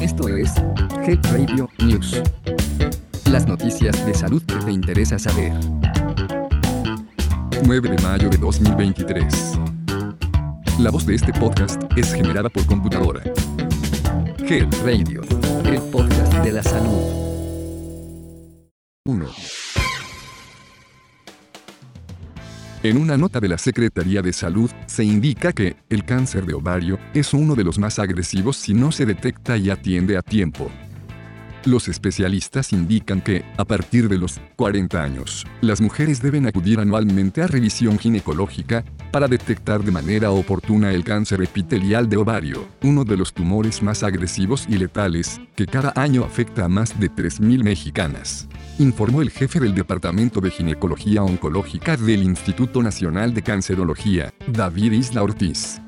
Esto es Health Radio News. Las noticias de salud que te interesa saber. 9 de mayo de 2023. La voz de este podcast es generada por computadora. Health Radio, el podcast de la salud. 1. En una nota de la Secretaría de Salud, se indica que el cáncer de ovario es uno de los más agresivos si no se detecta y atiende a tiempo. Los especialistas indican que, a partir de los 40 años, las mujeres deben acudir anualmente a revisión ginecológica para detectar de manera oportuna el cáncer epitelial de ovario, uno de los tumores más agresivos y letales, que cada año afecta a más de 3.000 mexicanas. Informó el jefe del Departamento de Ginecología Oncológica del Instituto Nacional de Cancerología, David Isla Ortiz.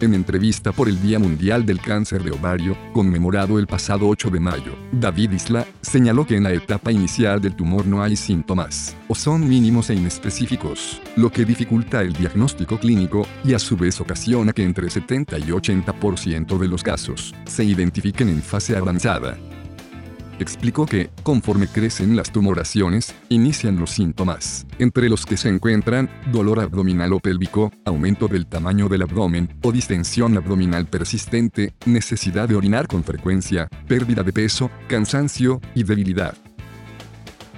En entrevista por el Día Mundial del Cáncer de Ovario, conmemorado el pasado 8 de mayo, David Isla señaló que en la etapa inicial del tumor no hay síntomas, o son mínimos e inespecíficos, lo que dificulta el diagnóstico clínico y a su vez ocasiona que entre 70 y 80% de los casos se identifiquen en fase avanzada explicó que, conforme crecen las tumoraciones, inician los síntomas, entre los que se encuentran dolor abdominal o pélvico, aumento del tamaño del abdomen o distensión abdominal persistente, necesidad de orinar con frecuencia, pérdida de peso, cansancio y debilidad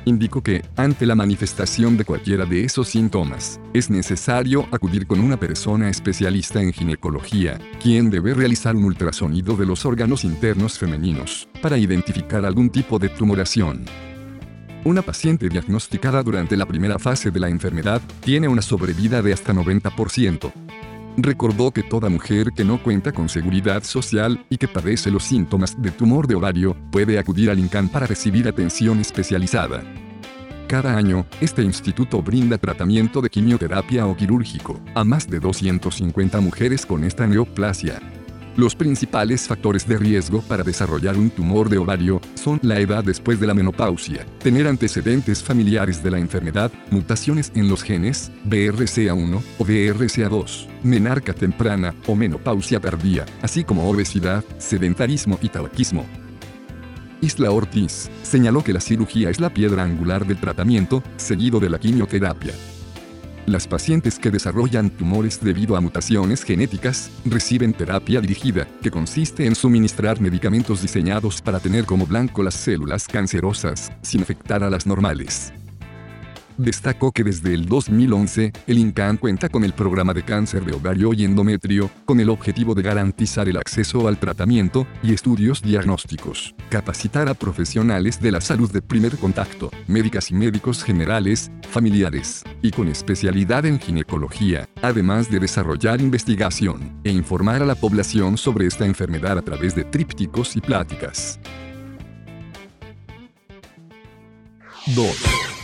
indicó que, ante la manifestación de cualquiera de esos síntomas, es necesario acudir con una persona especialista en ginecología, quien debe realizar un ultrasonido de los órganos internos femeninos, para identificar algún tipo de tumoración. Una paciente diagnosticada durante la primera fase de la enfermedad tiene una sobrevida de hasta 90%. Recordó que toda mujer que no cuenta con seguridad social y que padece los síntomas de tumor de ovario puede acudir al INCAN para recibir atención especializada. Cada año, este instituto brinda tratamiento de quimioterapia o quirúrgico a más de 250 mujeres con esta neoplasia. Los principales factores de riesgo para desarrollar un tumor de ovario son la edad después de la menopausia, tener antecedentes familiares de la enfermedad, mutaciones en los genes, BRCA1 o BRCA2, menarca temprana o menopausia tardía, así como obesidad, sedentarismo y tabaquismo. Isla Ortiz señaló que la cirugía es la piedra angular del tratamiento, seguido de la quimioterapia. Las pacientes que desarrollan tumores debido a mutaciones genéticas reciben terapia dirigida, que consiste en suministrar medicamentos diseñados para tener como blanco las células cancerosas, sin afectar a las normales. Destacó que desde el 2011, el INCAN cuenta con el programa de cáncer de ovario y endometrio, con el objetivo de garantizar el acceso al tratamiento y estudios diagnósticos, capacitar a profesionales de la salud de primer contacto, médicas y médicos generales, familiares, y con especialidad en ginecología, además de desarrollar investigación e informar a la población sobre esta enfermedad a través de trípticos y pláticas. 2.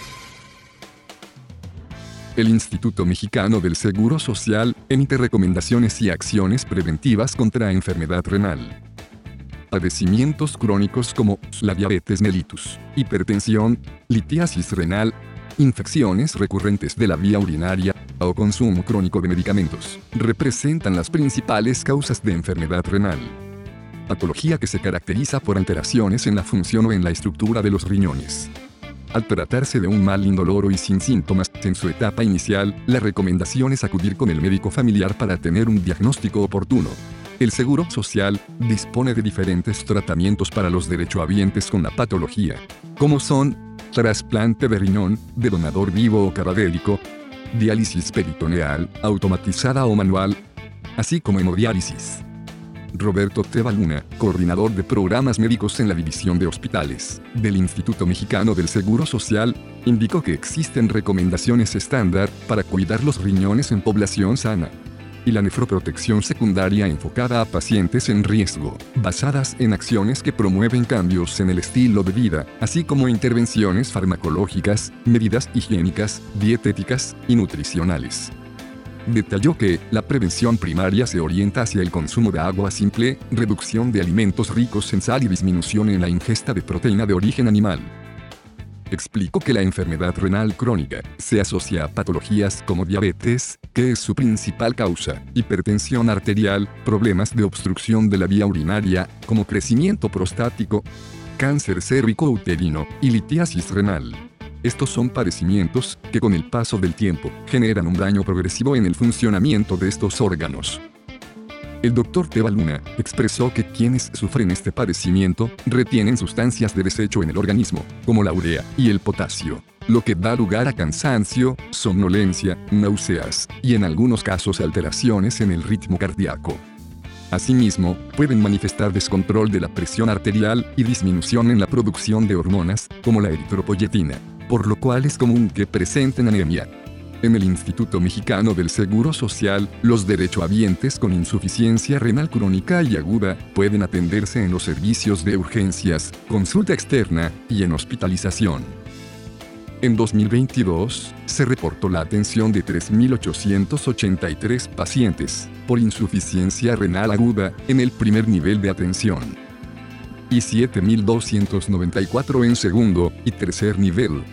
El Instituto Mexicano del Seguro Social emite recomendaciones y acciones preventivas contra enfermedad renal. Padecimientos crónicos como la diabetes mellitus, hipertensión, litiasis renal, infecciones recurrentes de la vía urinaria o consumo crónico de medicamentos representan las principales causas de enfermedad renal. Patología que se caracteriza por alteraciones en la función o en la estructura de los riñones. Al tratarse de un mal indoloro y sin síntomas en su etapa inicial, la recomendación es acudir con el médico familiar para tener un diagnóstico oportuno. El Seguro Social dispone de diferentes tratamientos para los derechohabientes con la patología, como son trasplante de riñón, de donador vivo o cadavérico, diálisis peritoneal, automatizada o manual, así como hemodiálisis. Roberto Tebaluna, coordinador de programas médicos en la División de Hospitales del Instituto Mexicano del Seguro Social, indicó que existen recomendaciones estándar para cuidar los riñones en población sana y la nefroprotección secundaria enfocada a pacientes en riesgo, basadas en acciones que promueven cambios en el estilo de vida, así como intervenciones farmacológicas, medidas higiénicas, dietéticas y nutricionales. Detalló que la prevención primaria se orienta hacia el consumo de agua simple, reducción de alimentos ricos en sal y disminución en la ingesta de proteína de origen animal. explicó que la enfermedad renal crónica se asocia a patologías como diabetes, que es su principal causa, hipertensión arterial, problemas de obstrucción de la vía urinaria, como crecimiento prostático, cáncer cérvico-uterino y litiasis renal. Estos son padecimientos que con el paso del tiempo generan un daño progresivo en el funcionamiento de estos órganos. El doctor Teba Luna expresó que quienes sufren este padecimiento retienen sustancias de desecho en el organismo, como la urea y el potasio, lo que da lugar a cansancio, somnolencia, náuseas y en algunos casos alteraciones en el ritmo cardíaco. Asimismo, pueden manifestar descontrol de la presión arterial y disminución en la producción de hormonas, como la eritropoyetina, por lo cual es común que presenten anemia. En el Instituto Mexicano del Seguro Social, los derechohabientes con insuficiencia renal crónica y aguda pueden atenderse en los servicios de urgencias, consulta externa y en hospitalización. En 2022, se reportó la atención de 3.883 pacientes por insuficiencia renal aguda en el primer nivel de atención y 7.294 en segundo y tercer nivel.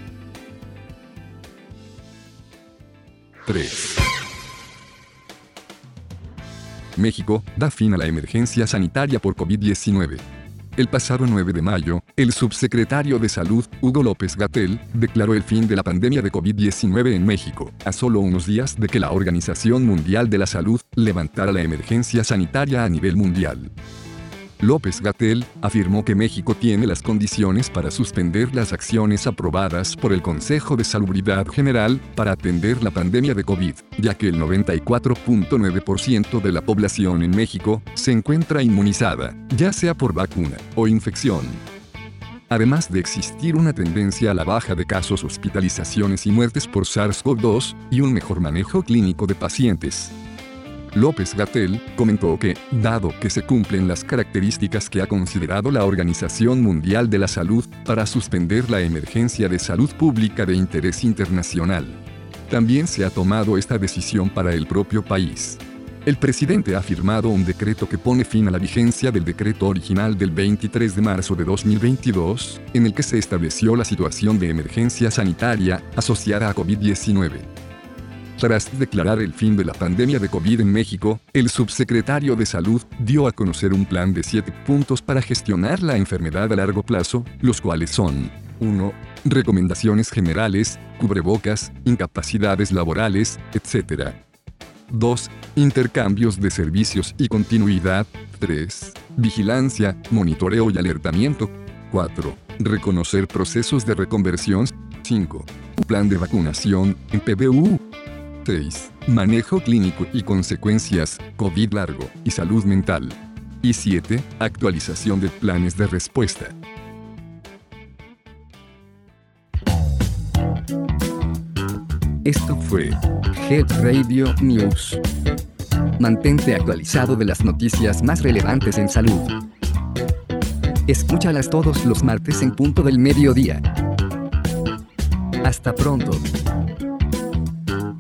3. México da fin a la emergencia sanitaria por COVID-19. El pasado 9 de mayo, el subsecretario de Salud, Hugo López Gatel, declaró el fin de la pandemia de COVID-19 en México, a solo unos días de que la Organización Mundial de la Salud levantara la emergencia sanitaria a nivel mundial. López Gatel afirmó que México tiene las condiciones para suspender las acciones aprobadas por el Consejo de Salubridad General para atender la pandemia de COVID, ya que el 94.9% de la población en México se encuentra inmunizada, ya sea por vacuna o infección. Además de existir una tendencia a la baja de casos, hospitalizaciones y muertes por SARS-CoV-2 y un mejor manejo clínico de pacientes. López Gatel comentó que, dado que se cumplen las características que ha considerado la Organización Mundial de la Salud para suspender la emergencia de salud pública de interés internacional, también se ha tomado esta decisión para el propio país. El presidente ha firmado un decreto que pone fin a la vigencia del decreto original del 23 de marzo de 2022, en el que se estableció la situación de emergencia sanitaria asociada a COVID-19. Tras declarar el fin de la pandemia de COVID en México, el subsecretario de Salud dio a conocer un plan de siete puntos para gestionar la enfermedad a largo plazo, los cuales son 1. Recomendaciones generales, cubrebocas, incapacidades laborales, etc. 2. Intercambios de servicios y continuidad. 3. Vigilancia, monitoreo y alertamiento. 4. Reconocer procesos de reconversión. 5. Plan de vacunación, en PBU. 6. Manejo clínico y consecuencias, COVID largo y salud mental. Y 7. Actualización de planes de respuesta. Esto fue Head Radio News. Mantente actualizado de las noticias más relevantes en salud. Escúchalas todos los martes en punto del mediodía. Hasta pronto.